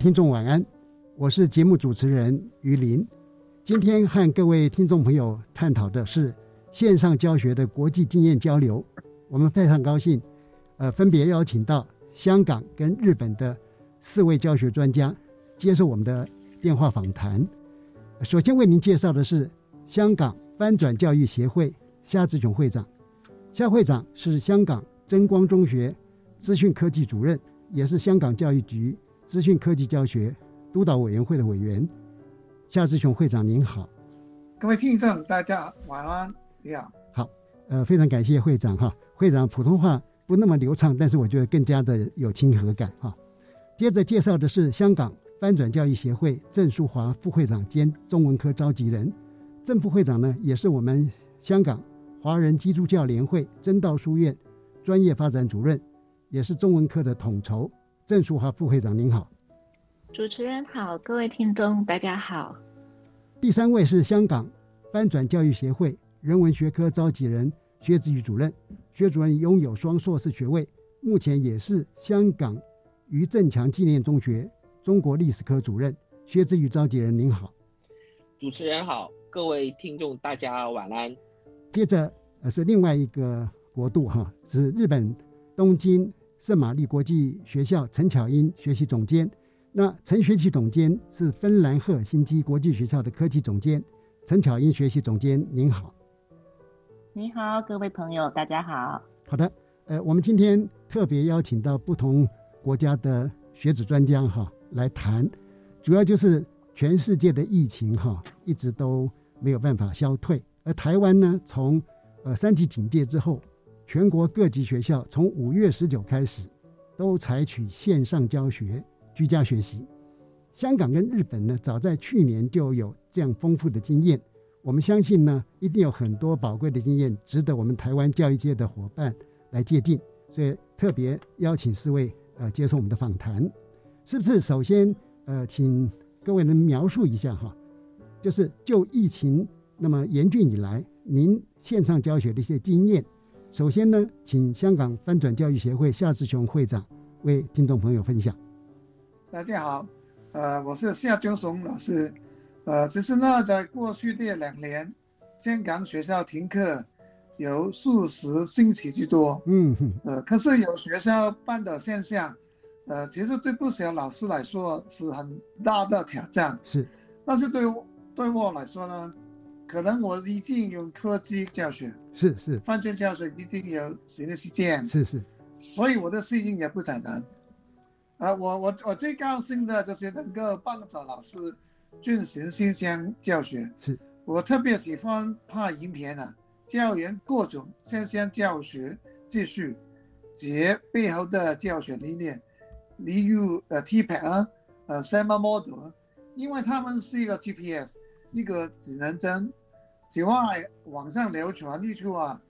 听众晚安，我是节目主持人于林。今天和各位听众朋友探讨的是线上教学的国际经验交流。我们非常高兴，呃，分别邀请到香港跟日本的四位教学专家接受我们的电话访谈。首先为您介绍的是香港翻转教育协会夏志雄会长。夏会长是香港真光中学资讯科技主任，也是香港教育局。资讯科技教学督导委员会的委员夏志雄会长您好，各位听众大家晚安，你好。好，呃，非常感谢会长哈。会长普通话不那么流畅，但是我觉得更加的有亲和感哈。接着介绍的是香港翻转教育协会郑淑华副会长兼中文科召集人，郑副会长呢也是我们香港华人基督教联会真道书院专业发展主任，也是中文科的统筹。郑淑华副会长您好，主持人好，各位听众大家好。第三位是香港翻转教育协会人文学科召集人薛志宇主任，薛主任拥有双硕士学位，目前也是香港于正强纪念中学中国历史科主任。薛志宇召集人您好，主持人好，各位听众大家晚安。接着呃是另外一个国度哈，是日本东京。圣玛丽国际学校陈巧英学习总监，那陈学习总监是芬兰赫尔辛基国际学校的科技总监，陈巧英学习总监您好，你好，各位朋友，大家好。好的，呃，我们今天特别邀请到不同国家的学子专家哈来谈，主要就是全世界的疫情哈一直都没有办法消退，而台湾呢从呃三级警戒之后。全国各级学校从五月十九开始，都采取线上教学、居家学习。香港跟日本呢，早在去年就有这样丰富的经验。我们相信呢，一定有很多宝贵的经验，值得我们台湾教育界的伙伴来借鉴。所以特别邀请四位呃接受我们的访谈。是不是？首先呃，请各位能描述一下哈，就是就疫情那么严峻以来，您线上教学的一些经验。首先呢，请香港翻转教育协会夏志雄会长为听众朋友分享。大家好，呃，我是夏志雄老师。呃，其实呢，在过去的两年，香港学校停课有数十星期之多。嗯哼。呃，可是有学校办的现象，呃，其实对不少老师来说是很大的挑战。是。但是对对我来说呢？可能我已经用科技教学，是是，翻转教学已经有新的时间，是是，所以我的适应也不简单。啊，我我我最高兴的就是能够帮助老师进行新鲜教学。是我特别喜欢拍影片啊，教员各种新鲜教学技术及背后的教学理念，例如呃 T P 啊，呃 SEMA Model，因为他们是一个 GPS，一个指南针。此外，网上流传一句话，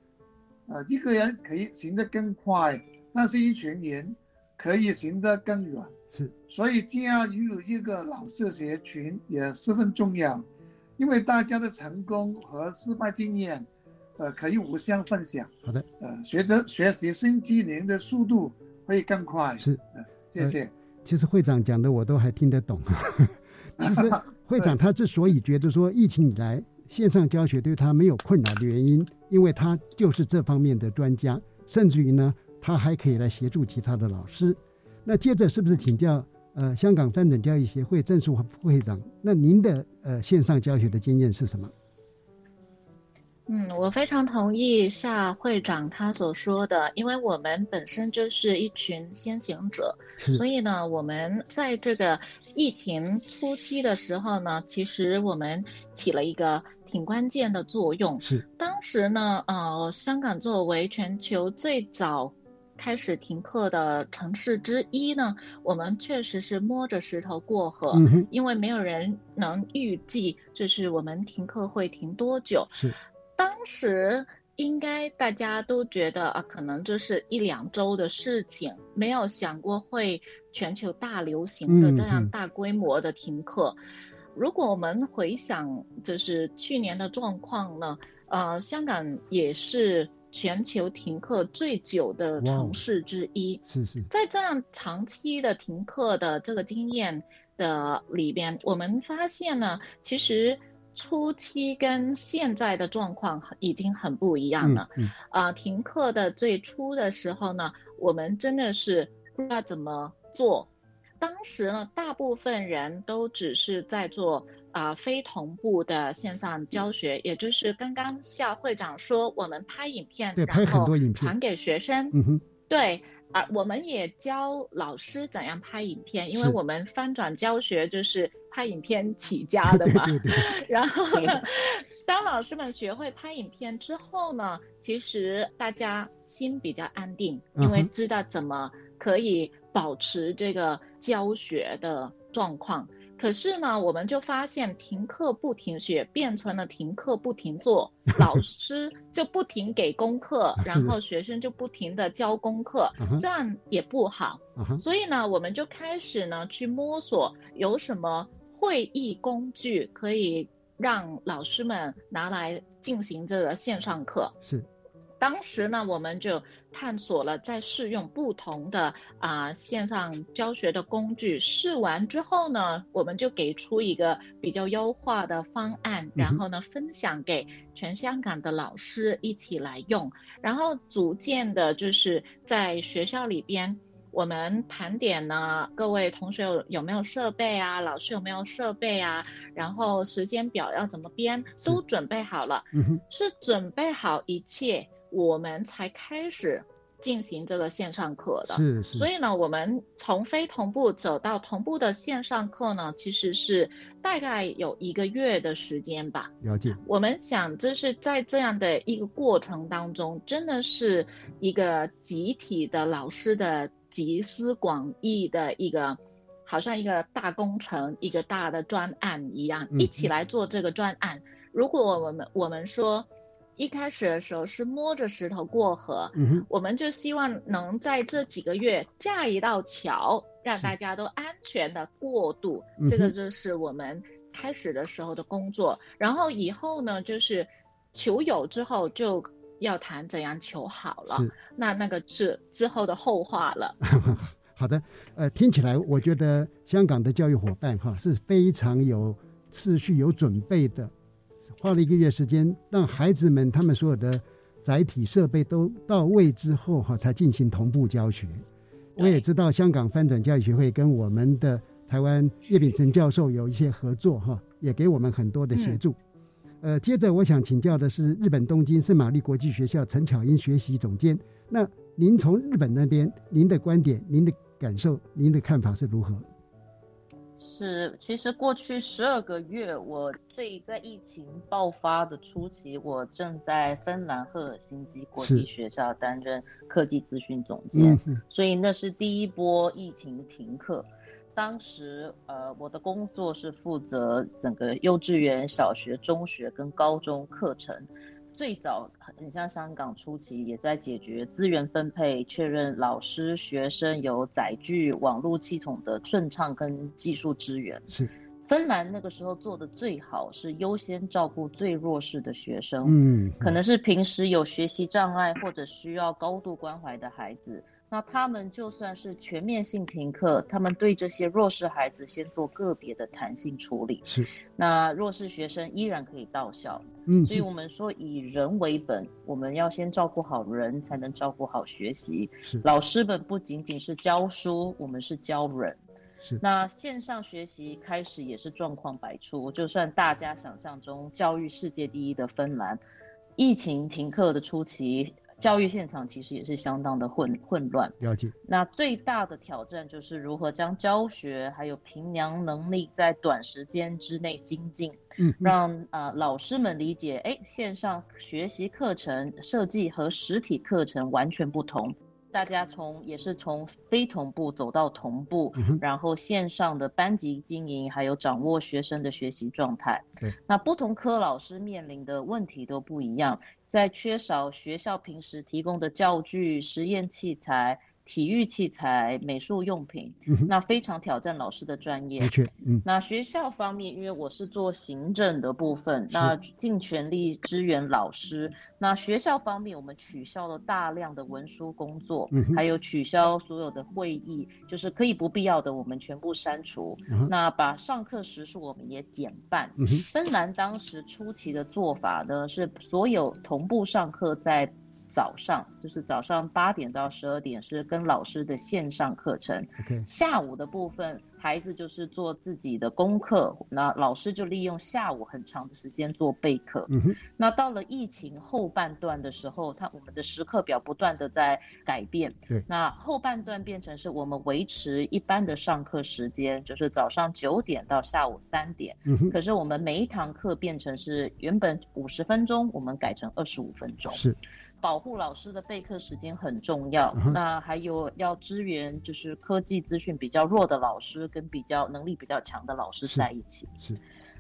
呃，一个人可以行得更快，但是一群人可以行得更远。是，所以加入一个老师学群也十分重要，因为大家的成功和失败经验，呃，可以互相分享。好的，呃，学着学习新技能的速度会更快。是，呃，谢谢。其实会长讲的我都还听得懂。其实会长 他之所以觉得说疫情以来线上教学对他没有困扰的原因，因为他就是这方面的专家，甚至于呢，他还可以来协助其他的老师。那接着是不是请教呃香港翻转教育协会郑树副会长？那您的呃线上教学的经验是什么？嗯，我非常同意夏会长他所说的，因为我们本身就是一群先行者，所以呢，我们在这个疫情初期的时候呢，其实我们起了一个挺关键的作用。是，当时呢，呃，香港作为全球最早开始停课的城市之一呢，我们确实是摸着石头过河，因为没有人能预计就是我们停课会停多久。是。当时应该大家都觉得啊，可能就是一两周的事情，没有想过会全球大流行的这样大规模的停课。如果我们回想，就是去年的状况呢，呃，香港也是全球停课最久的城市之一。是是，在这样长期的停课的这个经验的里边，我们发现呢，其实。初期跟现在的状况已经很不一样了。嗯，啊，停课的最初的时候呢，我们真的是不知道怎么做。当时呢，大部分人都只是在做啊非同步的线上教学，也就是刚刚夏会长说，我们拍影片，对，拍很多影片传给学生。嗯哼，对。啊，我们也教老师怎样拍影片，因为我们翻转教学就是拍影片起家的嘛。然后呢，当老师们学会拍影片之后呢，其实大家心比较安定，因为知道怎么可以保持这个教学的状况。可是呢，我们就发现停课不停学变成了停课不停做，老 师就不停给功课，然后学生就不停的交功课，这样也不好。所以呢，我们就开始呢去摸索有什么会议工具可以让老师们拿来进行这个线上课。是。当时呢，我们就探索了在试用不同的啊线上教学的工具，试完之后呢，我们就给出一个比较优化的方案，然后呢分享给全香港的老师一起来用，然后逐渐的就是在学校里边，我们盘点呢各位同学有有没有设备啊，老师有没有设备啊，然后时间表要怎么编，都准备好了，是准备好一切。我们才开始进行这个线上课的，是是。所以呢，我们从非同步走到同步的线上课呢，其实是大概有一个月的时间吧。了解。我们想，就是在这样的一个过程当中，真的是一个集体的老师的集思广益的一个，好像一个大工程、一个大的专案一样，一起来做这个专案。如果我们我们说。一开始的时候是摸着石头过河，我们就希望能在这几个月架一道桥，让大家都安全的过渡。这个就是我们开始的时候的工作。然后以后呢，就是求友之后就要谈怎样求好了。那那个是之后的后话了。好的，呃，听起来我觉得香港的教育伙伴哈是非常有秩序、有准备的。花了一个月时间，让孩子们他们所有的载体设备都到位之后，哈，才进行同步教学。我也知道香港翻转教育学会跟我们的台湾叶秉成教授有一些合作，哈，也给我们很多的协助。呃，接着我想请教的是日本东京圣玛丽国际学校陈巧英学习总监。那您从日本那边，您的观点、您的感受、您的看法是如何？是，其实过去十二个月，我最在疫情爆发的初期，我正在芬兰赫尔辛基国际学校担任科技资讯总监，所以那是第一波疫情停课。当时，呃，我的工作是负责整个幼稚园、小学、中学跟高中课程。最早很像香港初期也在解决资源分配，确认老师、学生有载具、网络系统的顺畅跟技术支援。是。芬兰那个时候做的最好是优先照顾最弱势的学生，嗯，可能是平时有学习障碍或者需要高度关怀的孩子。那他们就算是全面性停课，他们对这些弱势孩子先做个别的弹性处理，是。那弱势学生依然可以到校，嗯，所以我们说以人为本，我们要先照顾好人，才能照顾好学习。是。老师们不仅仅是教书，我们是教人。是，那线上学习开始也是状况百出。就算大家想象中教育世界第一的芬兰，疫情停课的初期，教育现场其实也是相当的混混乱。了解。那最大的挑战就是如何将教学还有评量能力在短时间之内精进，嗯，让呃老师们理解，哎，线上学习课程设计和实体课程完全不同。大家从也是从非同步走到同步，然后线上的班级经营，还有掌握学生的学习状态。对，那不同科老师面临的问题都不一样，在缺少学校平时提供的教具、实验器材。体育器材、美术用品，那非常挑战老师的专业。的确，嗯。那学校方面，因为我是做行政的部分，那尽全力支援老师。那学校方面，我们取消了大量的文书工作，还有取消所有的会议，就是可以不必要的，我们全部删除。那把上课时数我们也减半。芬兰当时初期的做法呢，是所有同步上课在。早上就是早上八点到十二点是跟老师的线上课程，下午的部分孩子就是做自己的功课，那老师就利用下午很长的时间做备课。那到了疫情后半段的时候，他我们的时刻表不断的在改变，对，那后半段变成是我们维持一般的上课时间，就是早上九点到下午三点，可是我们每一堂课变成是原本五十分钟，我们改成二十五分钟，是。保护老师的备课时间很重要，那还有要支援，就是科技资讯比较弱的老师跟比较能力比较强的老师在一起。是，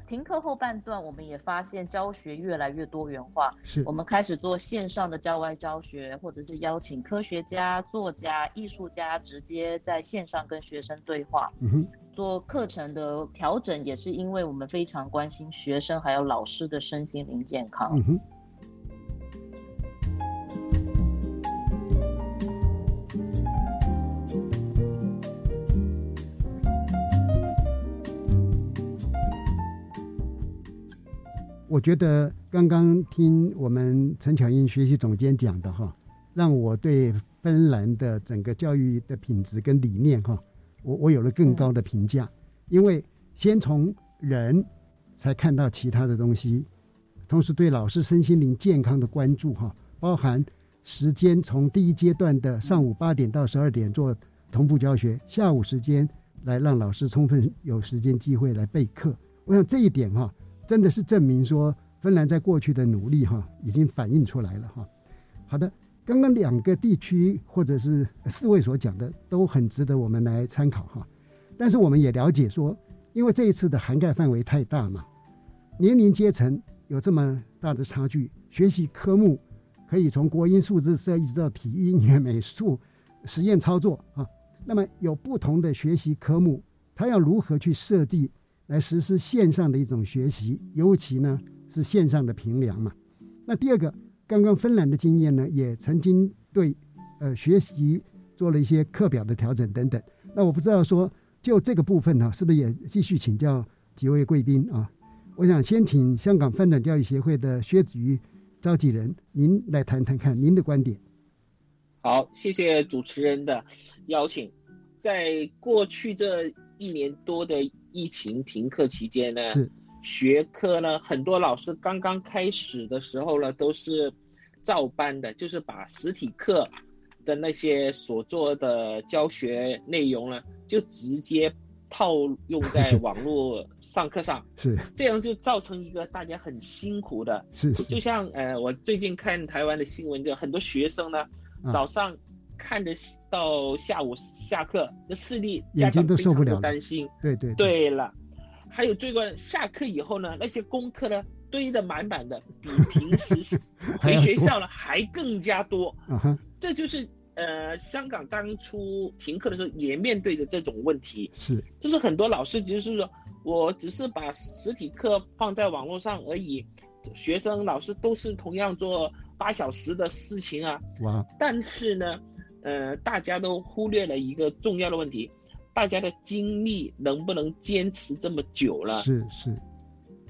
停课后半段，我们也发现教学越来越多元化。是，我们开始做线上的教外教学，或者是邀请科学家、作家、艺术家直接在线上跟学生对话。嗯哼，做课程的调整也是因为我们非常关心学生还有老师的身心灵健康。嗯哼。我觉得刚刚听我们陈巧英学习总监讲的哈，让我对芬兰的整个教育的品质跟理念哈，我我有了更高的评价。因为先从人才看到其他的东西，同时对老师身心灵健康的关注哈，包含时间从第一阶段的上午八点到十二点做同步教学，下午时间来让老师充分有时间机会来备课。我想这一点哈。真的是证明说，芬兰在过去的努力哈，已经反映出来了哈。好的，刚刚两个地区或者是四位所讲的都很值得我们来参考哈。但是我们也了解说，因为这一次的涵盖范围太大嘛，年龄阶层有这么大的差距，学习科目可以从国音、数字、社一直到体育、音乐、美术、实验操作啊。那么有不同的学习科目，它要如何去设计？来实施线上的一种学习，尤其呢是线上的评量嘛。那第二个，刚刚芬兰的经验呢，也曾经对呃学习做了一些课表的调整等等。那我不知道说就这个部分呢，是不是也继续请教几位贵宾啊？我想先请香港翻转教育协会的薛子瑜召集人，您来谈谈看您的观点。好，谢谢主持人的邀请。在过去这一年多的疫情停课期间呢，学科呢，很多老师刚刚开始的时候呢，都是照搬的，就是把实体课的那些所做的教学内容呢，就直接套用在网络上课上，是。这样就造成一个大家很辛苦的，是就像呃，我最近看台湾的新闻，就很多学生呢，早上看着到下午下课，那视力家长都不受了，担心，对对对了。还有最关，下课以后呢，那些功课呢堆得满满的，比平时 回学校呢还更加多。这就是呃，香港当初停课的时候也面对着这种问题。是，就是很多老师就是说，我只是把实体课放在网络上而已，学生老师都是同样做八小时的事情啊。哇！但是呢，呃，大家都忽略了一个重要的问题，大家的精力能不能坚持这么久了？是是。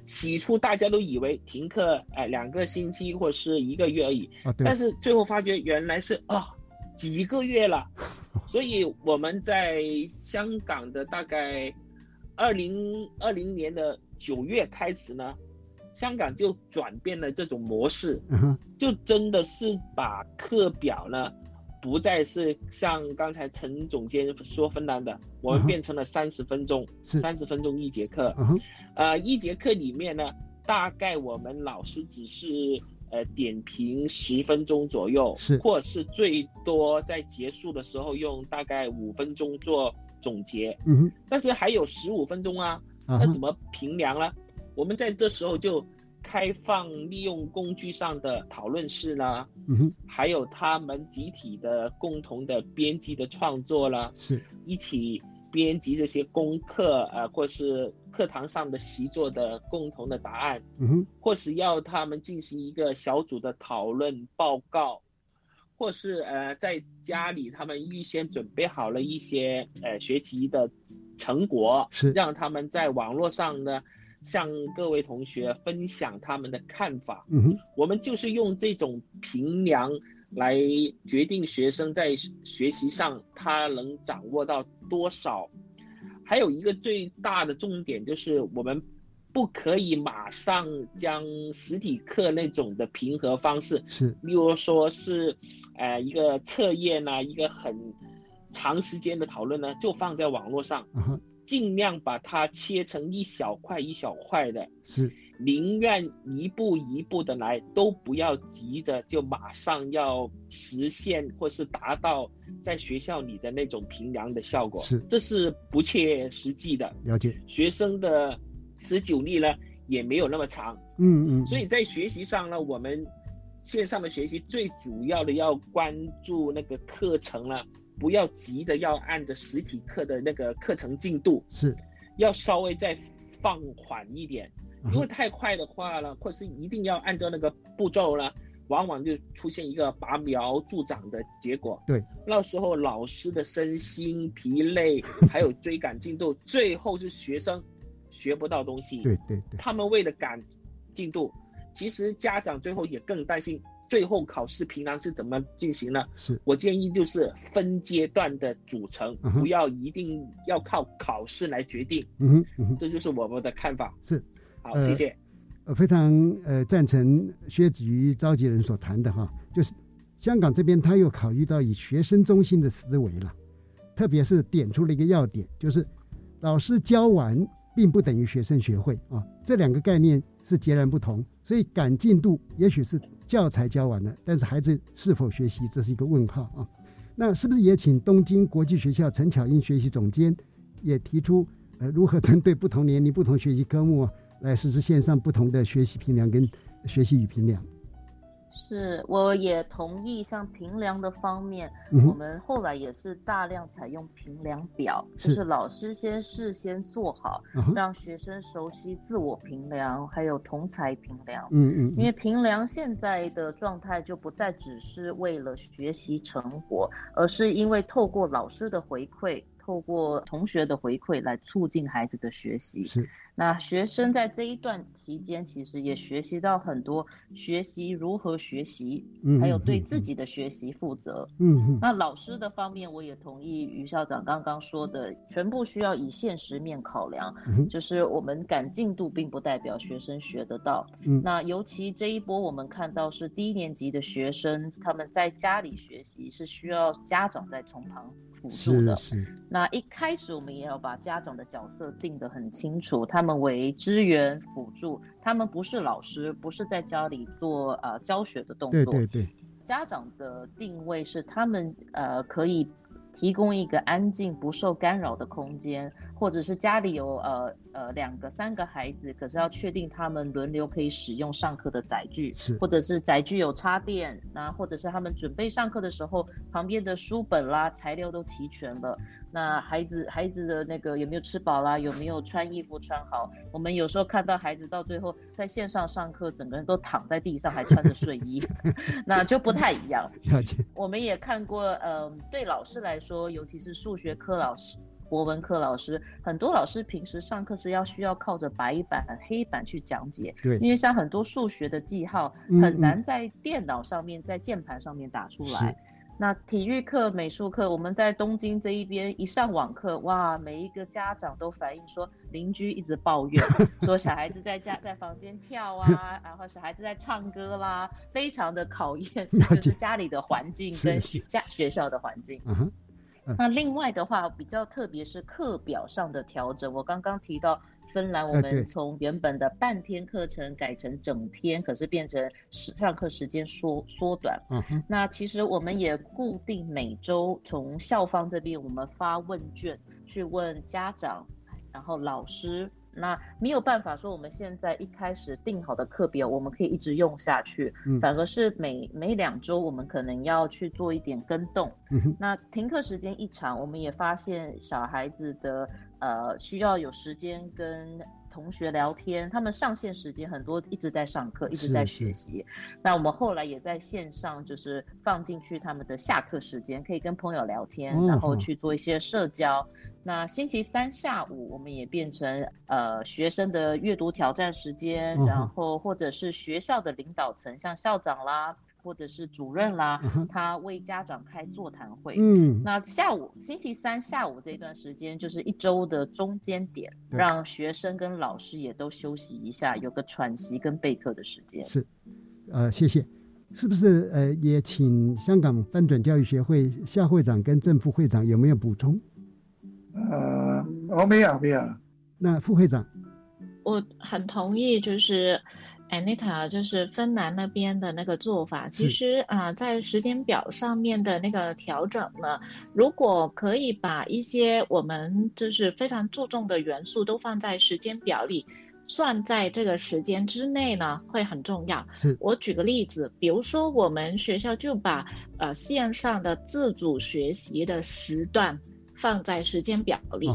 起初大家都以为停课，哎，两个星期或是一个月而已，但是最后发觉原来是啊，几个月了。所以我们在香港的大概二零二零年的九月开始呢，香港就转变了这种模式，就真的是把课表呢。不再是像刚才陈总监说芬兰的，我们变成了三十分钟，三十分钟一节课。呃，一节课里面呢，大概我们老师只是呃点评十分钟左右，或是最多在结束的时候用大概五分钟做总结。嗯但是还有十五分钟啊，那怎么评量呢？我们在这时候就。开放利用工具上的讨论室啦，嗯哼，还有他们集体的共同的编辑的创作啦，是。一起编辑这些功课，呃，或是课堂上的习作的共同的答案，嗯哼，或是要他们进行一个小组的讨论报告，或是呃，在家里他们预先准备好了一些呃学习的成果，是。让他们在网络上呢。向各位同学分享他们的看法。嗯哼，我们就是用这种评量来决定学生在学习上他能掌握到多少。还有一个最大的重点就是，我们不可以马上将实体课那种的评核方式，是，例如说是，呃，一个测验啊，一个很长时间的讨论呢，就放在网络上。尽量把它切成一小块一小块的，是。宁愿一步一步的来，都不要急着就马上要实现或是达到在学校里的那种评量的效果，是。这是不切实际的。了解。学生的持久力呢也没有那么长，嗯嗯，所以在学习上呢，我们线上的学习最主要的要关注那个课程了。不要急着要按着实体课的那个课程进度，是要稍微再放缓一点，因为太快的话呢，或是一定要按照那个步骤呢，往往就出现一个拔苗助长的结果。对，那时候老师的身心疲累，还有追赶进度，最后是学生学不到东西。对对对，他们为了赶进度，其实家长最后也更担心。最后考试平常是怎么进行呢？是我建议就是分阶段的组成，不要一定要靠考试来决定。嗯哼，这就是我们的看法。是，好，谢谢。呃，非常呃赞成薛子瑜召集人所谈的哈，就是香港这边他又考虑到以学生中心的思维了，特别是点出了一个要点，就是老师教完并不等于学生学会啊，这两个概念是截然不同，所以赶进度也许是。教材教完了，但是孩子是否学习，这是一个问号啊。那是不是也请东京国际学校陈巧英学习总监也提出，呃，如何针对不同年龄、不同学习科目来实施线上不同的学习评量跟学习与评量？是，我也同意。像平量的方面，我们后来也是大量采用平量表，就是老师先事先做好，让学生熟悉自我评量，还有同才评量。嗯嗯。因为评量现在的状态就不再只是为了学习成果，而是因为透过老师的回馈，透过同学的回馈来促进孩子的学习。是。那学生在这一段期间，其实也学习到很多学习如何学习，还有对自己的学习负责。嗯，那老师的方面，我也同意于校长刚刚说的，全部需要以现实面考量。就是我们赶进度，并不代表学生学得到。嗯，那尤其这一波，我们看到是低年级的学生，他们在家里学习是需要家长在从旁。辅助的，那一开始我们也要把家长的角色定得很清楚，他们为支援辅助，他们不是老师，不是在家里做呃教学的动作。对对对，家长的定位是他们呃可以提供一个安静、不受干扰的空间，或者是家里有呃呃两个、三个孩子，可是要确定他们轮流可以使用上课的载具，是，或者是载具有插电，那或者是他们准备上课的时候，旁边的书本啦、材料都齐全了。那孩子孩子的那个有没有吃饱啦？有没有穿衣服穿好？我们有时候看到孩子到最后在线上上课，整个人都躺在地上，还穿着睡衣，那就不太一样。我们也看过，嗯，对老师来说，尤其是数学科老师、国文课老师，很多老师平时上课是要需要靠着白板、黑板去讲解。对，因为像很多数学的记号很难在电脑上面、在键盘上面打出来。那体育课、美术课，我们在东京这一边一上网课，哇，每一个家长都反映说，邻居一直抱怨，说小孩子在家在房间跳啊，然后小孩子在唱歌啦，非常的考验，就是家里的环境跟学家学校的环境。那另外的话，比较特别是课表上的调整，我刚刚提到。芬兰，我们从原本的半天课程改成整天，可是变成时上课时间缩缩短。嗯哼。那其实我们也固定每周从校方这边，我们发问卷去问家长，然后老师。那没有办法说我们现在一开始定好的课表，我们可以一直用下去。嗯。反而是每每两周，我们可能要去做一点跟动。嗯。那停课时间一长，我们也发现小孩子的。呃，需要有时间跟同学聊天，他们上线时间很多，一直在上课，一直在学习。那我们后来也在线上，就是放进去他们的下课时间，可以跟朋友聊天，然后去做一些社交。那星期三下午，我们也变成呃学生的阅读挑战时间，然后或者是学校的领导层，像校长啦。或者是主任啦，他为家长开座谈会。嗯，那下午星期三下午这段时间就是一周的中间点，让学生跟老师也都休息一下，有个喘息跟备课的时间。是，呃，谢谢。是不是呃，也请香港翻转教育学会夏会长跟正副会长有没有补充？呃，我没有，没有了。那副会长，我很同意，就是。Anita 就是芬兰那边的那个做法，其实啊，在时间表上面的那个调整呢，如果可以把一些我们就是非常注重的元素都放在时间表里，算在这个时间之内呢，会很重要。我举个例子，比如说我们学校就把呃线上的自主学习的时段放在时间表里，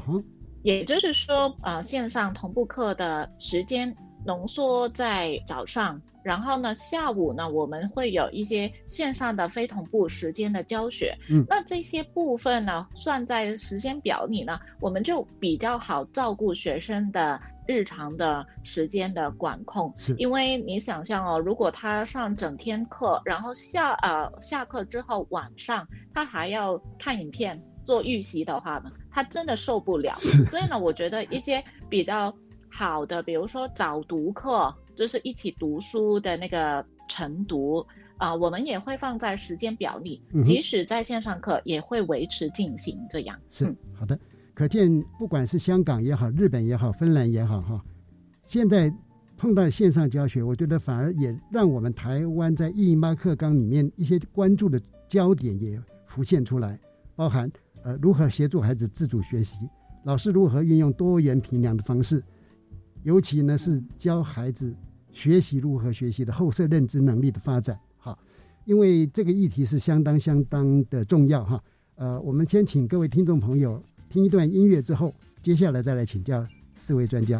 也就是说啊，线上同步课的时间。浓缩在早上，然后呢，下午呢，我们会有一些线上的非同步时间的教学。嗯，那这些部分呢，算在时间表里呢，我们就比较好照顾学生的日常的时间的管控。因为你想象哦，如果他上整天课，然后下呃下课之后晚上他还要看影片做预习的话呢，他真的受不了。所以呢，我觉得一些比较。好的，比如说早读课，就是一起读书的那个晨读啊，我们也会放在时间表里，即使在线上课也会维持进行这样。是好的，可见不管是香港也好，日本也好，芬兰也好，哈，现在碰到线上教学，我觉得反而也让我们台湾在一零八课纲里面一些关注的焦点也浮现出来，包含呃如何协助孩子自主学习，老师如何运用多元评量的方式。尤其呢是教孩子学习如何学习的后设认知能力的发展，好，因为这个议题是相当相当的重要哈。呃，我们先请各位听众朋友听一段音乐之后，接下来再来请教四位专家。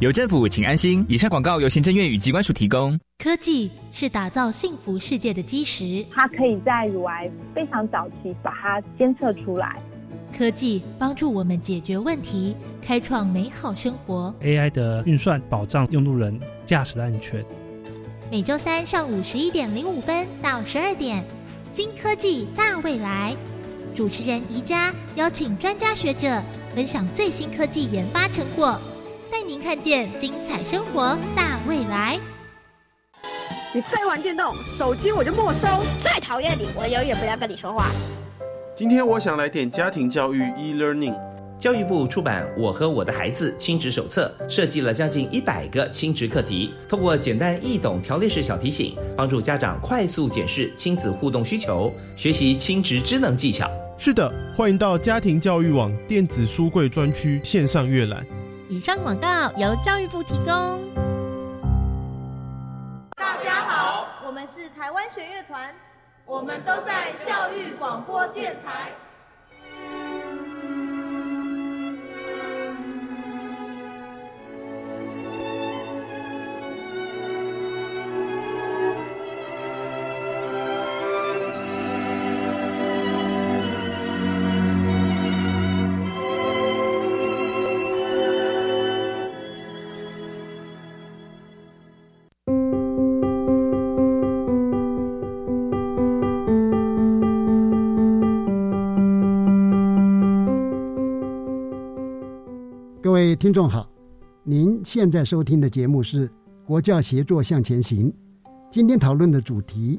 有政府，请安心。以上广告由行政院与机关署提供。科技是打造幸福世界的基石，它可以在乳癌非常早期把它监测出来。科技帮助我们解决问题，开创美好生活。AI 的运算保障用路人驾驶的安全。每周三上午十一点零五分到十二点，新科技大未来，主持人宜家邀请专家学者分享最新科技研发成果。带您看见精彩生活大未来。你再玩电动，手机我就没收。再讨厌你，我永远不要跟你说话。今天我想来点家庭教育 e-learning。教育部出版《我和我的孩子亲职手册》，设计了将近一百个亲职课题，通过简单易懂条列式小提醒，帮助家长快速检视亲子互动需求，学习亲职智能技巧。是的，欢迎到家庭教育网电子书柜专区线上阅览。以上广告由教育部提供。大家好，我们是台湾弦乐团，我们都在教育广播电台。听众好，您现在收听的节目是《国教协作向前行》。今天讨论的主题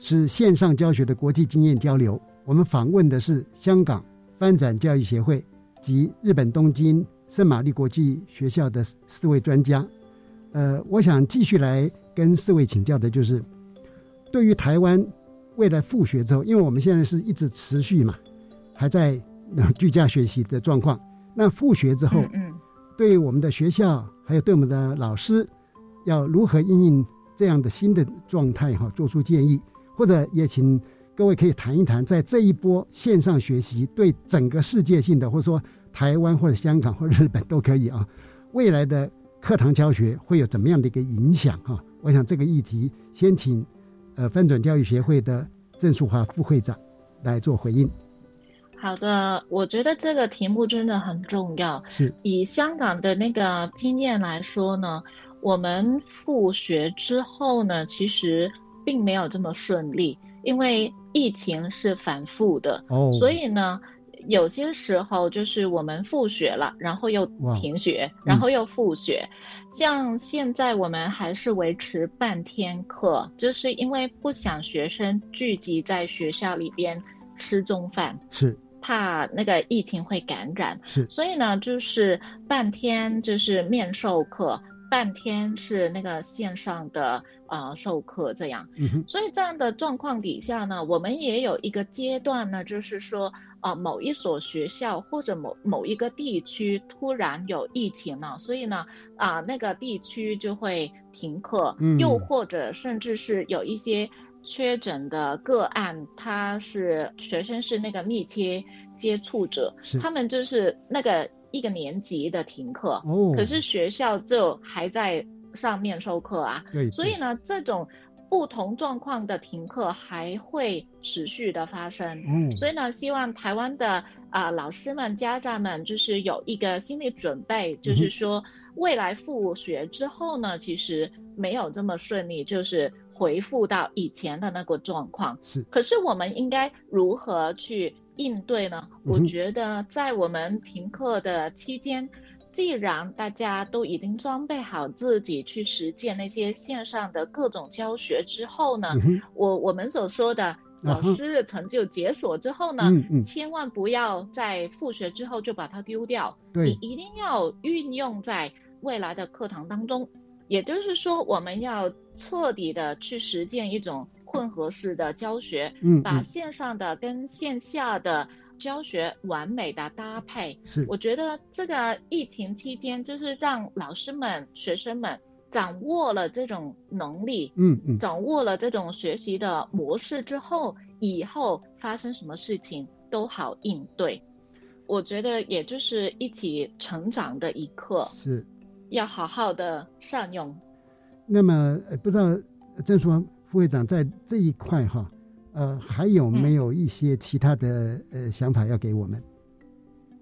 是线上教学的国际经验交流。我们访问的是香港翻转教育协会及日本东京圣玛丽国际学校的四位专家。呃，我想继续来跟四位请教的就是，对于台湾未来复学之后，因为我们现在是一直持续嘛，还在居家学习的状况。那复学之后，对我们的学校还有对我们的老师，要如何应应这样的新的状态哈，做出建议，或者也请各位可以谈一谈，在这一波线上学习对整个世界性的，或者说台湾或者香港或日本都可以啊，未来的课堂教学会有怎么样的一个影响哈？我想这个议题先请呃翻转教育协会的郑淑华副会长来做回应。好的，我觉得这个题目真的很重要。是以香港的那个经验来说呢，我们复学之后呢，其实并没有这么顺利，因为疫情是反复的。哦，所以呢，有些时候就是我们复学了，然后又停学，然后又复学。像现在我们还是维持半天课，就是因为不想学生聚集在学校里边吃中饭。是。怕那个疫情会感染，所以呢，就是半天就是面授课，半天是那个线上的呃授课这样。嗯所以这样的状况底下呢，我们也有一个阶段呢，就是说啊，某一所学校或者某某一个地区突然有疫情了，所以呢啊那个地区就会停课，又或者甚至是有一些。确诊的个案，他是学生是那个密切接触者，他们就是那个一个年级的停课，哦，可是学校就还在上面授课啊，对，所以呢，这种不同状况的停课还会持续的发生，嗯，所以呢，希望台湾的啊老师们、家长们就是有一个心理准备，就是说未来复学之后呢，其实没有这么顺利，就是。回复到以前的那个状况。是，可是我们应该如何去应对呢？我觉得在我们停课的期间，既然大家都已经装备好自己去实践那些线上的各种教学之后呢，我我们所说的老师的成就解锁之后呢，千万不要在复学之后就把它丢掉，你一定要运用在未来的课堂当中。也就是说，我们要彻底的去实践一种混合式的教学，嗯，把线上的跟线下的教学完美的搭配。是，我觉得这个疫情期间，就是让老师们、学生们掌握了这种能力，嗯嗯，掌握了这种学习的模式之后，以后发生什么事情都好应对。我觉得也就是一起成长的一刻。是。要好好的善用。那么，不知道郑淑副会长在这一块哈，呃，还有没有一些其他的呃想法要给我们？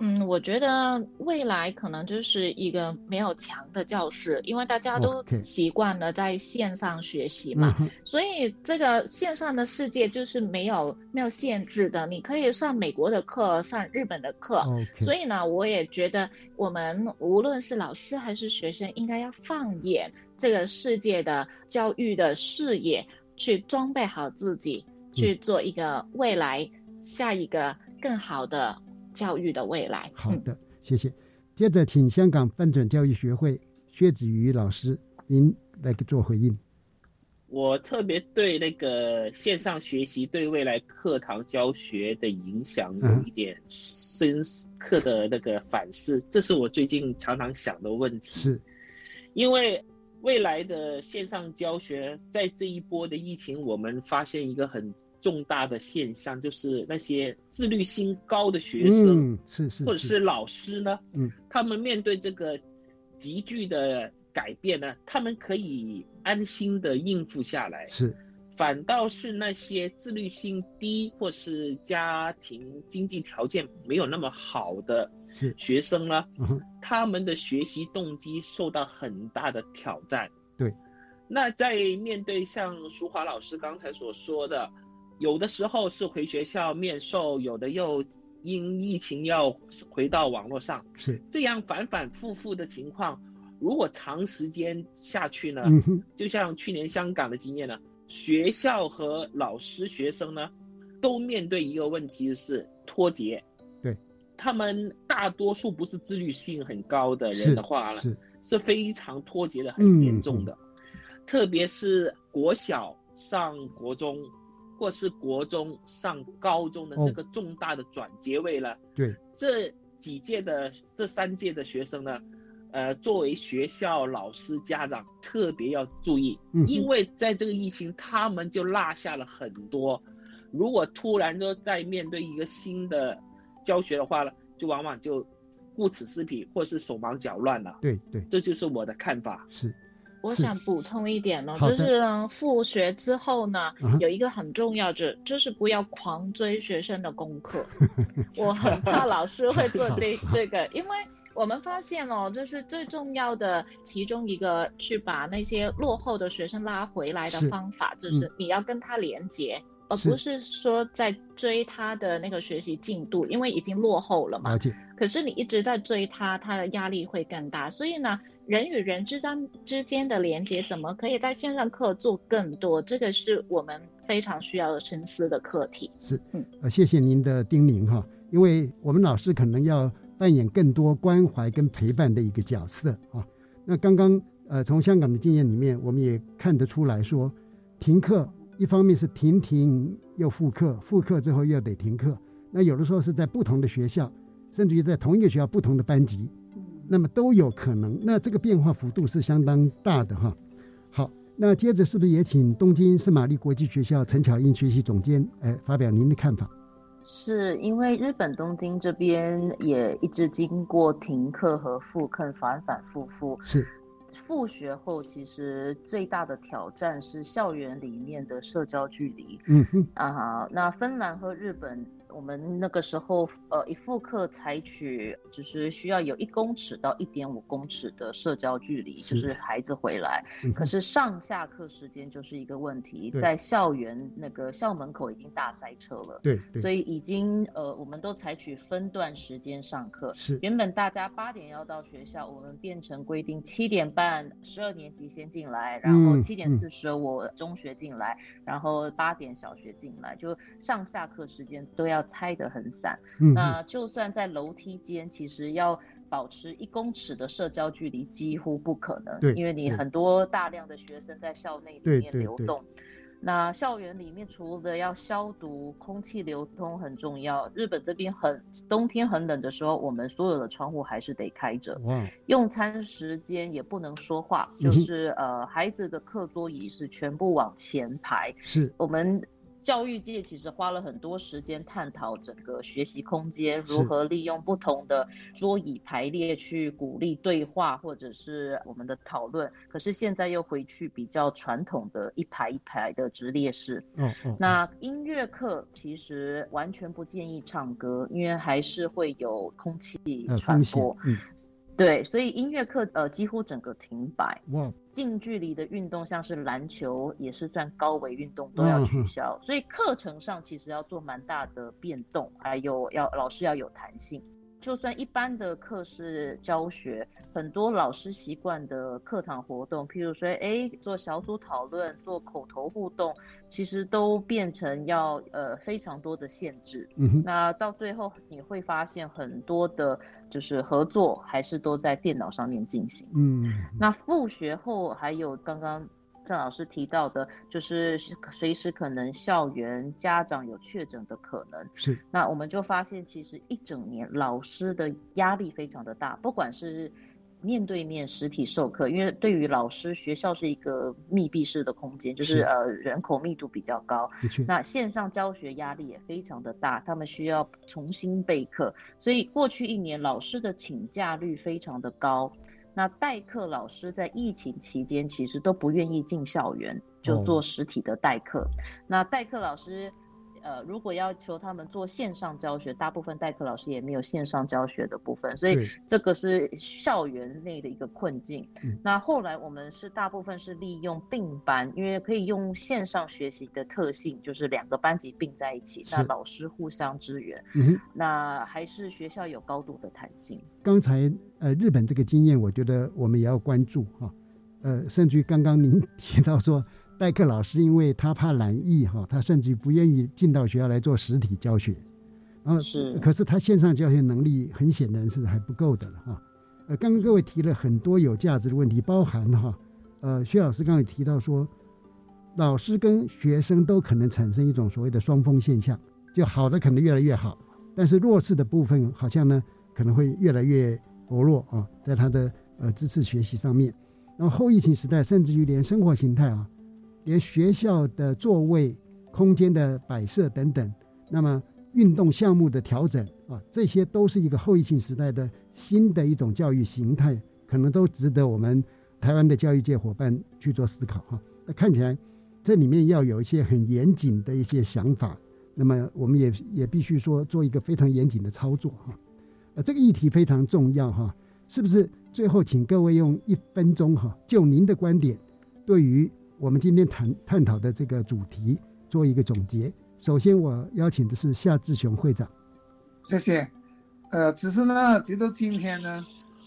嗯，我觉得未来可能就是一个没有墙的教室，因为大家都习惯了在线上学习嘛，所以这个线上的世界就是没有没有限制的，你可以上美国的课，上日本的课。所以呢，我也觉得我们无论是老师还是学生，应该要放眼这个世界的教育的视野，去装备好自己，去做一个未来下一个更好的。教育的未来。好的，谢谢。接着，请香港翻转教育学会薛子瑜老师，您来做回应。我特别对那个线上学习对未来课堂教学的影响有一点深刻的那个反思，这是我最近常常想的问题。是，因为未来的线上教学，在这一波的疫情，我们发现一个很。重大的现象就是那些自律性高的学生，是是，或者是老师呢，嗯，他们面对这个急剧的改变呢，他们可以安心的应付下来。是，反倒是那些自律性低或是家庭经济条件没有那么好的学生呢，他们的学习动机受到很大的挑战。对，那在面对像淑华老师刚才所说的。有的时候是回学校面授，有的又因疫情要回到网络上，是这样反反复复的情况。如果长时间下去呢，就像去年香港的经验呢，学校和老师、学生呢，都面对一个问题是脱节。对，他们大多数不是自律性很高的人的话呢，是是非常脱节的，很严重的，特别是国小上国中。或是国中上高中的这个重大的转结位了。对，这几届的这三届的学生呢，呃，作为学校老师、家长特别要注意，因为在这个疫情，他们就落下了很多。如果突然就在面对一个新的教学的话呢，就往往就顾此失彼，或是手忙脚乱了。对对，这就是我的看法。是。我想补充一点呢，就是复学之后呢，有一个很重要的，就是不要狂追学生的功课。我很怕老师会做这这个，因为我们发现哦，就是最重要的其中一个，去把那些落后的学生拉回来的方法，就是你要跟他连接，而不是说在追他的那个学习进度，因为已经落后了嘛。可是你一直在追他，他的压力会更大，所以呢。人与人之间之间的连接，怎么可以在线上课做更多？这个是我们非常需要深思的课题。是，嗯，呃，谢谢您的叮咛哈，因为我们老师可能要扮演更多关怀跟陪伴的一个角色啊。那刚刚呃，从香港的经验里面，我们也看得出来说，停课一方面是停停又复课，复课之后又得停课。那有的时候是在不同的学校，甚至于在同一个学校不同的班级。那么都有可能，那这个变化幅度是相当大的哈。好，那接着是不是也请东京圣玛丽国际学校陈巧英学习总监，哎，发表您的看法？是因为日本东京这边也一直经过停课和复课，反反复复。是。复学后，其实最大的挑战是校园里面的社交距离。嗯哼。啊，那芬兰和日本。我们那个时候，呃，一复课采取就是需要有一公尺到一点五公尺的社交距离，就是孩子回来。可是上下课时间就是一个问题，在校园那个校门口已经大塞车了。对，所以已经呃，我们都采取分段时间上课。是，原本大家八点要到学校，我们变成规定七点半十二年级先进来，然后七点四十我中学进来，然后八点小学进来，就上下课时间都要。拆得很散，那就算在楼梯间，其实要保持一公尺的社交距离几乎不可能，对，因为你很多大量的学生在校内里面流动。那校园里面除了要消毒，空气流通很重要。日本这边很冬天很冷的时候，我们所有的窗户还是得开着。用餐时间也不能说话，就是呃，孩子的课桌椅是全部往前排。是我们。教育界其实花了很多时间探讨整个学习空间如何利用不同的桌椅排列去鼓励对话或者是我们的讨论。可是现在又回去比较传统的一排一排的直列式。嗯嗯。那音乐课其实完全不建议唱歌，因为还是会有空气传播。嗯。对，所以音乐课呃几乎整个停摆。哇！近距离的运动，像是篮球，也是算高危运动，都要取消。所以课程上其实要做蛮大的变动，还有要老师要有弹性。就算一般的课室教学，很多老师习惯的课堂活动，譬如说，哎，做小组讨论、做口头互动，其实都变成要呃非常多的限制。嗯那到最后你会发现，很多的就是合作还是都在电脑上面进行。嗯。那复学后还有刚刚。郑老师提到的，就是随时可能校园家长有确诊的可能，是。那我们就发现，其实一整年老师的压力非常的大，不管是面对面实体授课，因为对于老师，学校是一个密闭式的空间，就是呃人口密度比较高。那线上教学压力也非常的大，他们需要重新备课，所以过去一年老师的请假率非常的高。那代课老师在疫情期间其实都不愿意进校园，就做实体的代课。那代课老师，呃，如果要求他们做线上教学，大部分代课老师也没有线上教学的部分，所以这个是校园内的一个困境。那后来我们是大部分是利用并班，因为可以用线上学习的特性，就是两个班级并在一起，那老师互相支援。那还是学校有高度的弹性。刚才呃，日本这个经验，我觉得我们也要关注哈。呃，甚至于刚刚您 提到说，代课老师因为他怕染疫哈，他甚至不愿意进到学校来做实体教学。然后是，可是他线上教学能力很显然是还不够的了哈。呃，刚刚各位提了很多有价值的问题，包含哈，呃，薛老师刚刚也提到说，老师跟学生都可能产生一种所谓的双峰现象，就好的可能越来越好，但是弱势的部分好像呢。可能会越来越薄弱啊，在他的呃知识学习上面。然后后疫情时代，甚至于连生活形态啊，连学校的座位空间的摆设等等，那么运动项目的调整啊，这些都是一个后疫情时代的新的一种教育形态，可能都值得我们台湾的教育界伙伴去做思考哈。那看起来这里面要有一些很严谨的一些想法，那么我们也也必须说做一个非常严谨的操作哈。呃，这个议题非常重要哈，是不是？最后，请各位用一分钟哈，就您的观点，对于我们今天谈探讨的这个主题做一个总结。首先，我邀请的是夏志雄会长。谢谢。呃，只是呢，直到今天呢，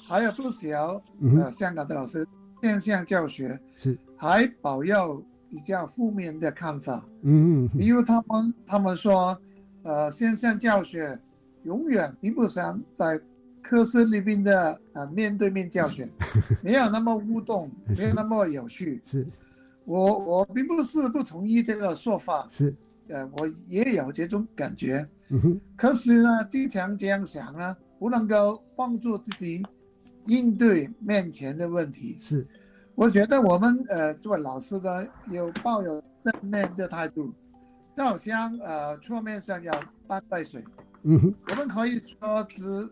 还有不少呃香港的老师线上教学是还保有比较负面的看法。嗯，嗯，因为他们他们说，呃，线上教学。永远比不上在课室里面的呃面对面教学，没有那么互动，没有那么有趣。是，我我并不是不同意这个说法。是，呃，我也有这种感觉。嗯哼。可是呢，经常这样想呢，不能够帮助自己应对面前的问题。是，我觉得我们呃作为老师的有抱有正面的态度，就好像呃桌面上要半杯水。嗯哼，我们可以说只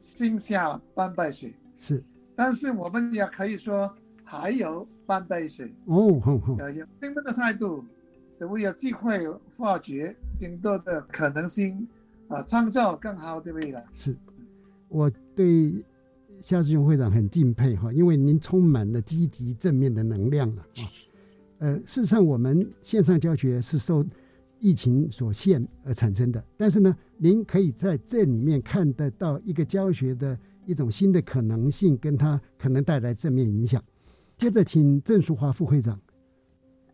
剩下半杯水，是，但是我们也可以说还有半杯水。哦，好好，呃，有正面的态度，怎么有机会发掘更多的可能性，啊，创造更好的未来。是，我对夏志雄会长很敬佩哈，因为您充满了积极正面的能量了啊。呃，事实上，我们线上教学是受。疫情所限而产生的，但是呢，您可以在这里面看得到一个教学的一种新的可能性，跟它可能带来正面影响。接着，请郑淑华副会长。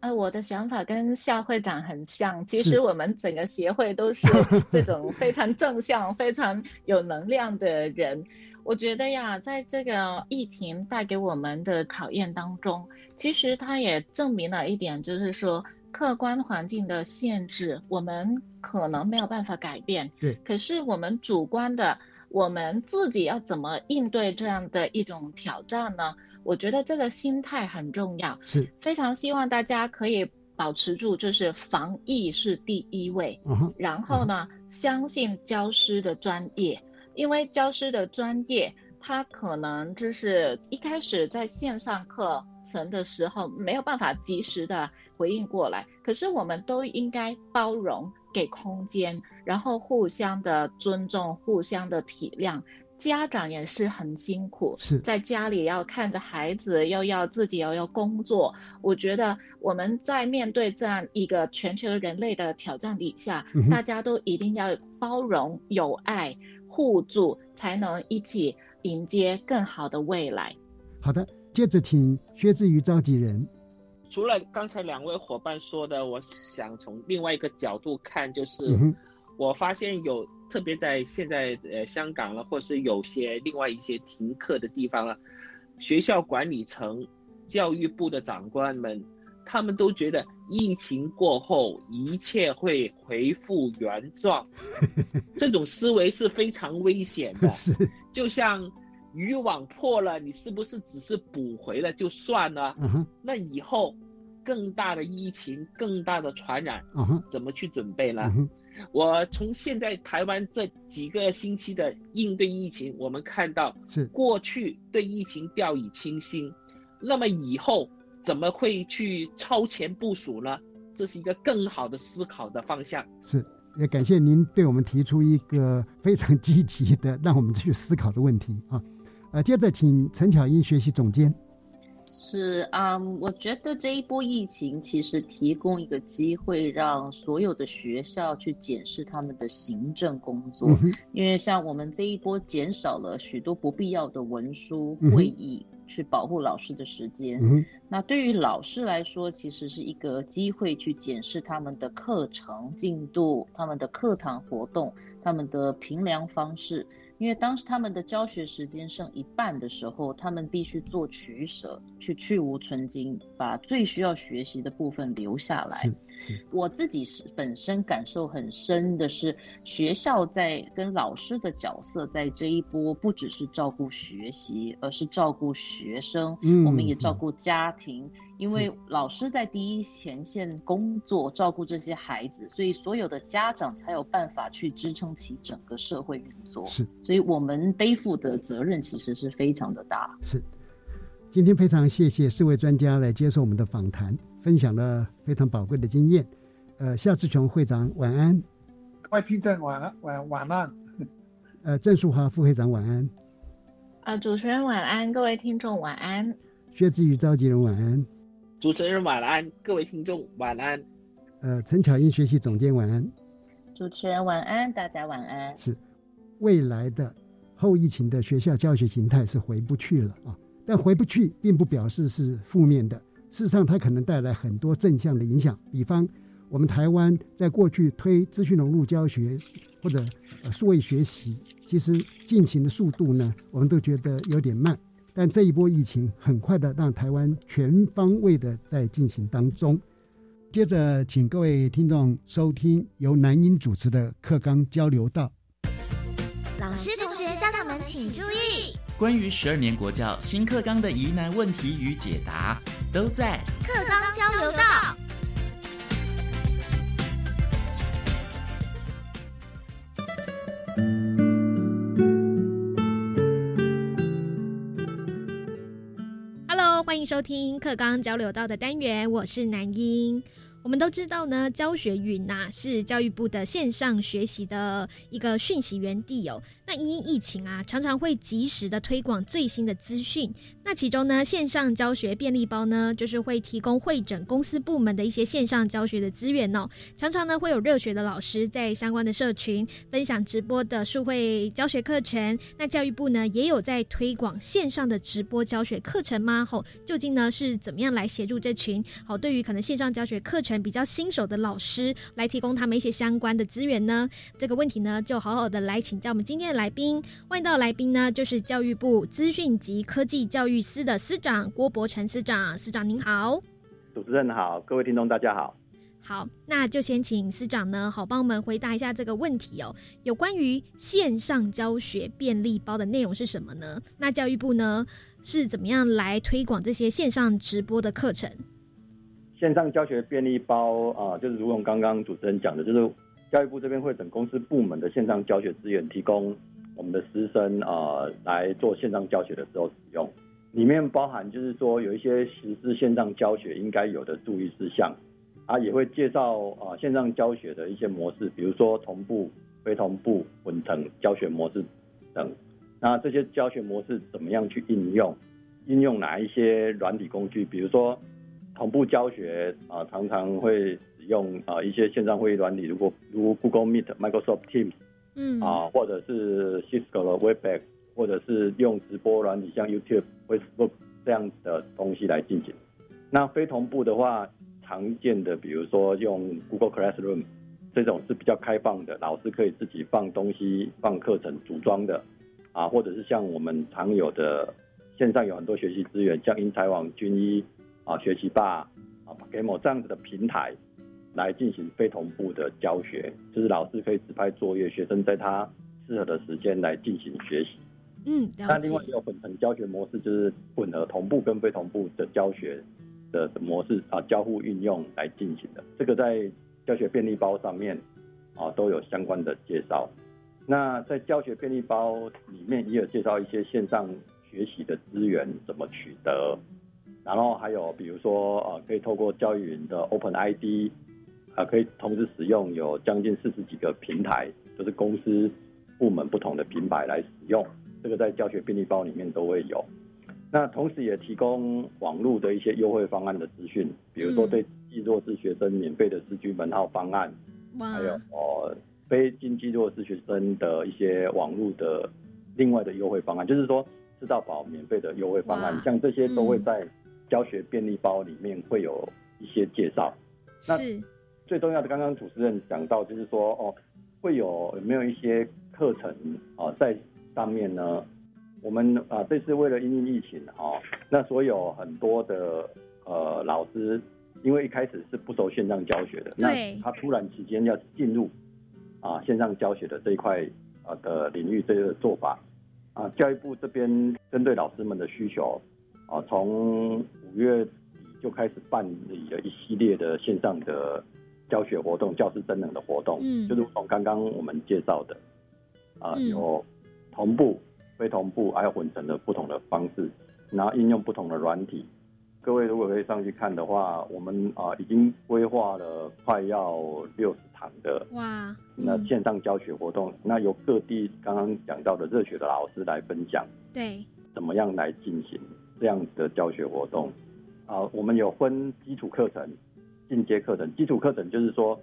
呃，我的想法跟夏会长很像。其实我们整个协会都是 这种非常正向、非常有能量的人。我觉得呀，在这个疫情带给我们的考验当中，其实它也证明了一点，就是说客观环境的限制，我们可能没有办法改变。对。可是我们主观的，我们自己要怎么应对这样的一种挑战呢？我觉得这个心态很重要，是非常希望大家可以保持住，就是防疫是第一位，然后呢，相信教师的专业，因为教师的专业，他可能就是一开始在线上课程的时候没有办法及时的回应过来，可是我们都应该包容，给空间，然后互相的尊重，互相的体谅。家长也是很辛苦，是在家里要看着孩子，又要自己又要工作。我觉得我们在面对这样一个全球人类的挑战底下，大家都一定要包容、有爱、互助，才能一起迎接更好的未来。好的，接着请薛志宇召集人。除了刚才两位伙伴说的，我想从另外一个角度看，就是我发现有。特别在现在呃香港了，或是有些另外一些停课的地方了，学校管理层、教育部的长官们，他们都觉得疫情过后一切会恢复原状，这种思维是非常危险的。是，就像渔网破了，你是不是只是补回了就算了？嗯那以后更大的疫情、更大的传染，怎么去准备呢？我从现在台湾这几个星期的应对疫情，我们看到是过去对疫情掉以轻心，那么以后怎么会去超前部署呢？这是一个更好的思考的方向。是，也感谢您对我们提出一个非常积极的让我们去思考的问题啊。呃，接着请陈巧英学习总监。是啊，我觉得这一波疫情其实提供一个机会，让所有的学校去检视他们的行政工作。因为像我们这一波减少了许多不必要的文书会议，去保护老师的时间。那对于老师来说，其实是一个机会去检视他们的课程进度、他们的课堂活动、他们的评量方式。因为当时他们的教学时间剩一半的时候，他们必须做取舍，去去无存精，把最需要学习的部分留下来。我自己是本身感受很深的是，学校在跟老师的角色在这一波不只是照顾学习，而是照顾学生，我们也照顾家庭。因为老师在第一前线工作，照顾这些孩子，所以所有的家长才有办法去支撑起整个社会运作。是，所以我们背负的责任其实是非常的大。是，今天非常谢谢四位专家来接受我们的访谈，分享了非常宝贵的经验。呃，夏志琼会长晚安，各位听众晚安晚晚安。呃，郑淑华副会长晚安。啊，主持人晚安，各位听众晚安。薛志宇召集人晚安。主持人晚安，各位听众晚安。呃，陈巧英学习总监晚安。主持人晚安，大家晚安。是，未来的后疫情的学校教学形态是回不去了啊，但回不去并不表示是负面的，事实上它可能带来很多正向的影响。比方，我们台湾在过去推资讯融入教学或者呃数位学习，其实进行的速度呢，我们都觉得有点慢。但这一波疫情很快的让台湾全方位的在进行当中。接着，请各位听众收听由南英主持的课纲交流道。老师、同学、家长们请注意，关于十二年国教新课纲的疑难问题与解答，都在课纲交流道。收听课刚交流到的单元，我是南英。我们都知道呢，教学云呐是教育部的线上学习的一个讯息源地哦。那因疫情啊，常常会及时的推广最新的资讯。那其中呢，线上教学便利包呢，就是会提供会诊公司部门的一些线上教学的资源哦。常常呢，会有热血的老师在相关的社群分享直播的数会教学课程。那教育部呢，也有在推广线上的直播教学课程吗？吼，究竟呢是怎么样来协助这群好对于可能线上教学课程比较新手的老师来提供他们一些相关的资源呢？这个问题呢，就好好的来请教我们今天的来宾。欢迎到来宾呢，就是教育部资讯及科技教育司的司长郭伯成司长。司长您好，主持人好，各位听众大家好。好，那就先请司长呢，好帮我们回答一下这个问题哦。有关于线上教学便利包的内容是什么呢？那教育部呢是怎么样来推广这些线上直播的课程？线上教学便利包啊，就是如同刚刚主持人讲的，就是教育部这边会等公司部门的线上教学资源，提供我们的师生啊来做线上教学的时候使用。里面包含就是说有一些实施线上教学应该有的注意事项，啊，也会介绍啊线上教学的一些模式，比如说同步、非同步、混成教学模式等。那这些教学模式怎么样去应用？应用哪一些软体工具？比如说。同步教学啊，常常会使用啊一些线上会议软体，如果如 Google Meet、Microsoft Teams，嗯啊，或者是 Cisco 的 Webex，或者是用直播软体像 YouTube、Facebook 这样的东西来进行。那非同步的话，常见的比如说用 Google Classroom 这种是比较开放的，老师可以自己放东西、放课程组装的啊，或者是像我们常有的线上有很多学习资源，像英才网、军医。啊，学习吧，啊，Game 这样子的平台来进行非同步的教学，就是老师可以指派作业，学生在他适合的时间来进行学习。嗯，那另外也有混成教学模式，就是混合同步跟非同步的教学的模式啊，交互运用来进行的。这个在教学便利包上面啊都有相关的介绍。那在教学便利包里面也有介绍一些线上学习的资源怎么取得。然后还有比如说，呃，可以透过教育云的 Open ID，啊，可以同时使用有将近四十几个平台，就是公司部门不同的平台来使用。这个在教学便利包里面都会有。那同时也提供网络的一些优惠方案的资讯，比如说对经济弱势学生免费的四 G 门号方案，还有呃非经济弱势学生的一些网络的另外的优惠方案，就是说吃到饱免费的优惠方案，像这些都会在。教学便利包里面会有一些介绍，那最重要的，刚刚主持人讲到，就是说哦，会有有没有一些课程啊在上面呢？我们啊这次为了因应疫情哦，那所有很多的呃老师，因为一开始是不收线上教学的，那他突然之间要进入啊线上教学的这一块啊的领域，这个做法啊，教育部这边针对老师们的需求。啊，从五月底就开始办理了一系列的线上的教学活动、教师真人的活动，嗯，就是从刚刚我们介绍的，啊，有同步、非同步，还有混成的不同的方式，然后应用不同的软体。各位如果可以上去看的话，我们啊已经规划了快要六十堂的哇，那线上教学活动，那由各地刚刚讲到的热血的老师来分享，对，怎么样来进行？这样的教学活动啊，我们有分基础课程、进阶课程。基础课程就是说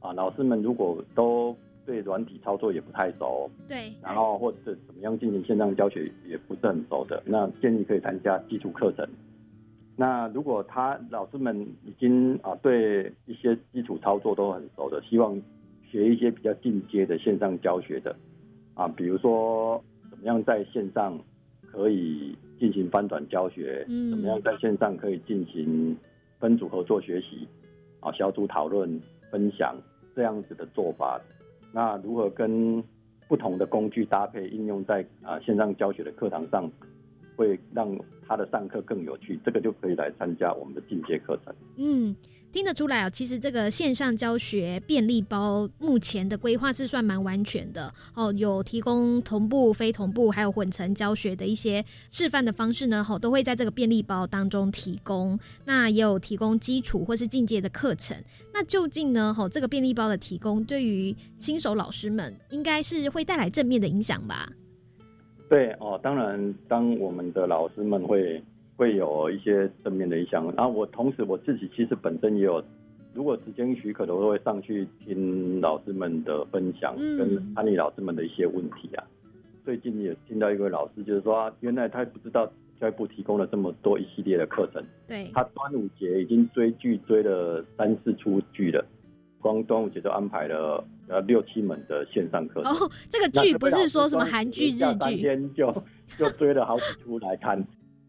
啊，老师们如果都对软体操作也不太熟，对，然后或者怎么样进行线上教学也不是很熟的，那建议可以参加基础课程。那如果他老师们已经啊对一些基础操作都很熟的，希望学一些比较进阶的线上教学的啊，比如说怎么样在线上可以。进行翻转教学，怎么样在线上可以进行分组合作学习，啊，小组讨论分享这样子的做法，那如何跟不同的工具搭配应用在啊线上教学的课堂上，会让他的上课更有趣，这个就可以来参加我们的进阶课程。嗯。听得出来哦，其实这个线上教学便利包目前的规划是算蛮完全的哦，有提供同步、非同步，还有混成教学的一些示范的方式呢，哦都会在这个便利包当中提供。那也有提供基础或是进阶的课程。那究竟呢，哦这个便利包的提供对于新手老师们应该是会带来正面的影响吧？对哦，当然，当我们的老师们会。会有一些正面的影响，然后我同时我自己其实本身也有，如果时间许可的，我会上去听老师们的分享，跟安利老师们的一些问题啊。最近也听到一位老师就是说，原来他不知道教育部提供了这么多一系列的课程，对，他端午节已经追剧追了三四出剧了，光端午节就安排了呃六七门的线上课程。哦，这个剧不是说什么韩剧、日剧，天就 就追了好几出来看。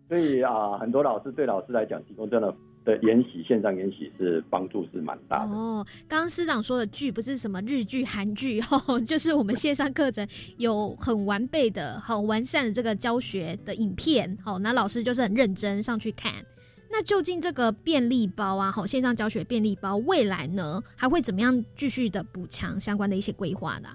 所以啊，很多老师对老师来讲，提供真的的研习线上研习是帮助是蛮大的。哦，刚刚师长说的剧不是什么日剧、韩剧，哦，就是我们线上课程有很完备的、很完善的这个教学的影片。好，那老师就是很认真上去看。那究竟这个便利包啊，好，线上教学便利包未来呢，还会怎么样继续的补强相关的一些规划呢？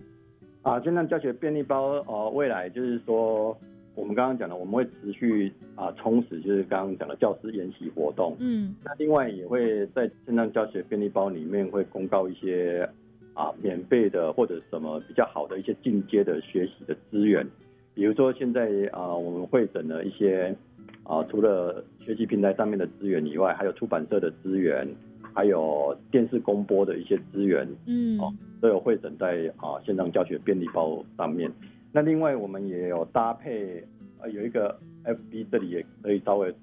啊，线上教学便利包呃，未来就是说。我们刚刚讲的，我们会持续啊充实，就是刚刚讲的教师研习活动。嗯，那另外也会在线上教学便利包里面会公告一些啊免费的或者什么比较好的一些进阶的学习的资源，比如说现在啊我们会整了一些啊除了学习平台上面的资源以外，还有出版社的资源，还有电视公播的一些资源，嗯，哦都有会整在啊线上教学便利包上面。那另外我们也有搭配，呃，有一个 FB 这里也可以稍微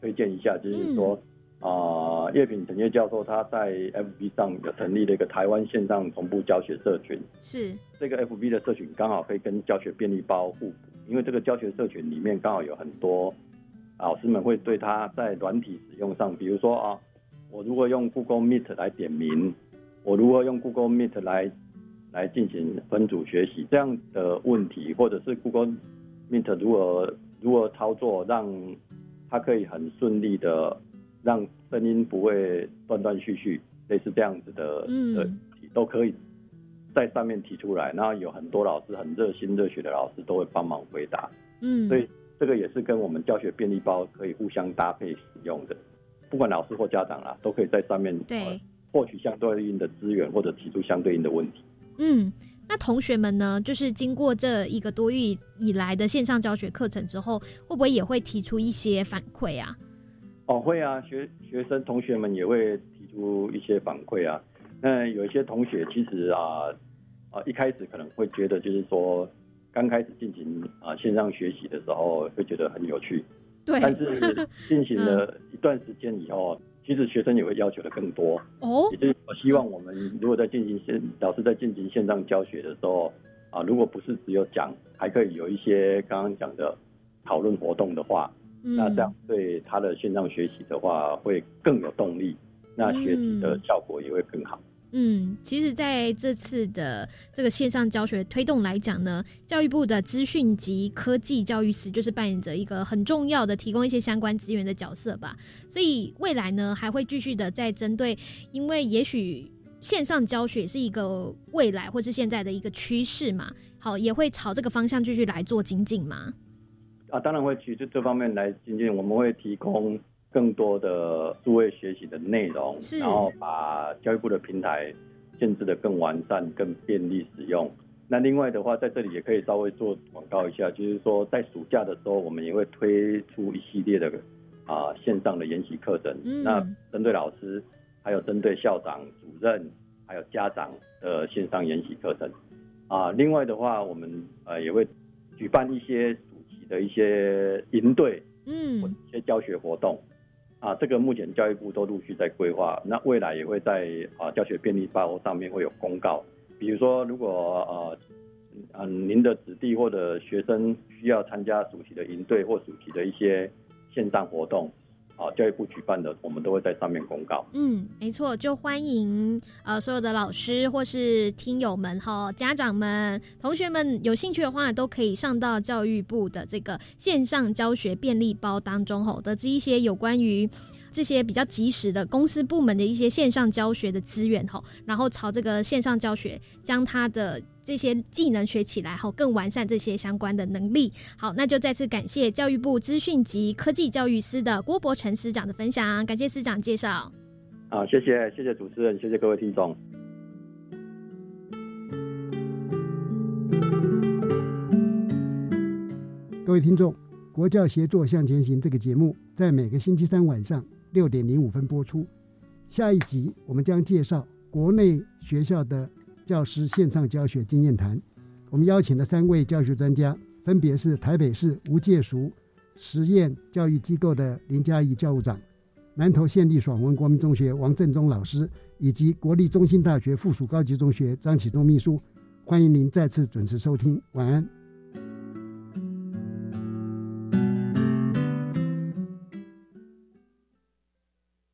推荐一下，就是说，啊，叶品陈叶教授他在 FB 上有成立了一个台湾线上同步教学社群，是。这个 FB 的社群刚好可以跟教学便利包互补，因为这个教学社群里面刚好有很多老师们会对他在软体使用上，比如说啊，我如果用 Google Meet 来点名，我如何用 Google Meet 来。来进行分组学习这样的问题，或者是 Google Meet 如何如何操作，让它可以很顺利的让声音不会断断续续，类似这样子的的都可以在上面提出来。然后有很多老师很热心热血的老师都会帮忙回答。嗯，所以这个也是跟我们教学便利包可以互相搭配使用的，不管老师或家长啊，都可以在上面对获取相对应的资源或者提出相对应的问题。嗯，那同学们呢？就是经过这一个多月以来的线上教学课程之后，会不会也会提出一些反馈啊？哦，会啊，学学生同学们也会提出一些反馈啊。那有一些同学其实啊啊一开始可能会觉得，就是说刚开始进行啊线上学习的时候，会觉得很有趣。对。但是 进行了一段时间以后。其实学生也会要求的更多哦，也就是我希望我们如果在进行线老师在进行线上教学的时候啊，如果不是只有讲，还可以有一些刚刚讲的讨论活动的话，那这样对他的线上学习的话会更有动力，那学习的效果也会更好。嗯，嗯其实在这次的这个线上教学推动来讲呢，教育部的资讯及科技教育司就是扮演着一个很重要的提供一些相关资源的角色吧。所以未来呢，还会继续的在针对，因为也许线上教学是一个未来或是现在的一个趋势嘛，好，也会朝这个方向继续来做精进嘛。啊，当然会去就这方面来精进，我们会提供。更多的数位学习的内容，然后把教育部的平台建制的更完善、更便利使用。那另外的话，在这里也可以稍微做广告一下，就是说在暑假的时候，我们也会推出一系列的啊线上的研习课程。那针对老师，还有针对校长、主任，还有家长的线上研习课程。啊，另外的话，我们呃也会举办一些暑期的一些营队，嗯，一些教学活动。啊，这个目前教育部都陆续在规划，那未来也会在啊教学便利包上面会有公告。比如说，如果呃嗯您的子弟或者学生需要参加暑期的营队或暑期的一些线上活动，啊，教育部举办的，我们都会在上面公告。嗯，没错，就欢迎呃所有的老师或是听友们哈，家长们、同学们有兴趣的话，都可以上到教育部的这个线上教学便利包当中吼，得知一些有关于这些比较及时的公司部门的一些线上教学的资源吼，然后朝这个线上教学将它的。这些技能学起来后，更完善这些相关的能力。好，那就再次感谢教育部资讯及科技教育司的郭伯成司长的分享，感谢司长介绍。好，谢谢，谢谢主持人，谢谢各位听众。各位听众，国教协作向前行这个节目在每个星期三晚上六点零五分播出。下一集我们将介绍国内学校的。教师线上教学经验谈，我们邀请了三位教学专家，分别是台北市无界熟实验教育机构的林嘉怡教务长，南投县立爽文国民中学王振中老师，以及国立中心大学附属高级中学张启东秘书。欢迎您再次准时收听，晚安。